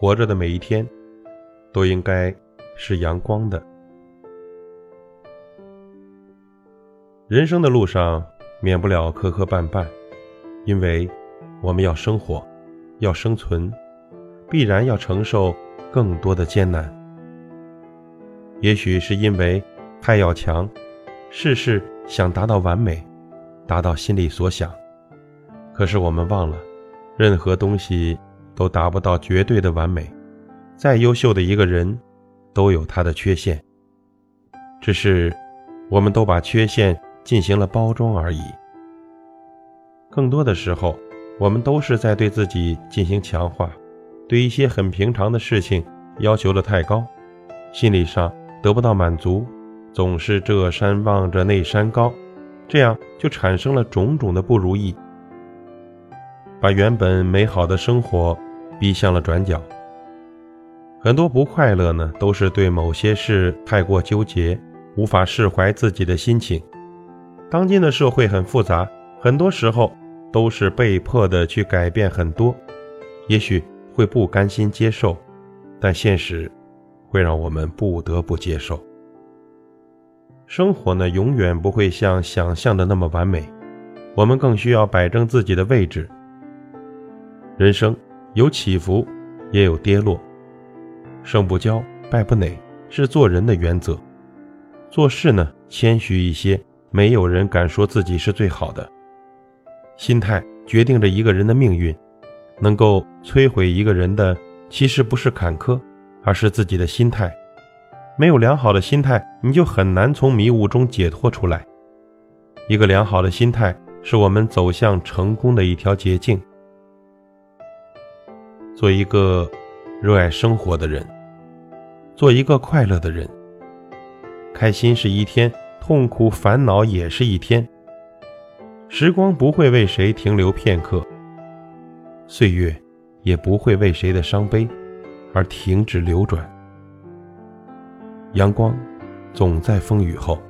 活着的每一天，都应该是阳光的。人生的路上免不了磕磕绊绊，因为我们要生活，要生存，必然要承受更多的艰难。也许是因为太要强，事事想达到完美，达到心里所想。可是我们忘了，任何东西都达不到绝对的完美。再优秀的一个人，都有他的缺陷。只是，我们都把缺陷进行了包装而已。更多的时候，我们都是在对自己进行强化，对一些很平常的事情要求的太高，心理上。得不到满足，总是这山望着那山高，这样就产生了种种的不如意，把原本美好的生活逼向了转角。很多不快乐呢，都是对某些事太过纠结，无法释怀自己的心情。当今的社会很复杂，很多时候都是被迫的去改变很多，也许会不甘心接受，但现实。会让我们不得不接受，生活呢永远不会像想象的那么完美，我们更需要摆正自己的位置。人生有起伏，也有跌落，胜不骄，败不馁，是做人的原则。做事呢谦虚一些，没有人敢说自己是最好的。心态决定着一个人的命运，能够摧毁一个人的，其实不是坎坷。而是自己的心态，没有良好的心态，你就很难从迷雾中解脱出来。一个良好的心态是我们走向成功的一条捷径。做一个热爱生活的人，做一个快乐的人。开心是一天，痛苦烦恼也是一天。时光不会为谁停留片刻，岁月也不会为谁的伤悲。而停止流转，阳光总在风雨后。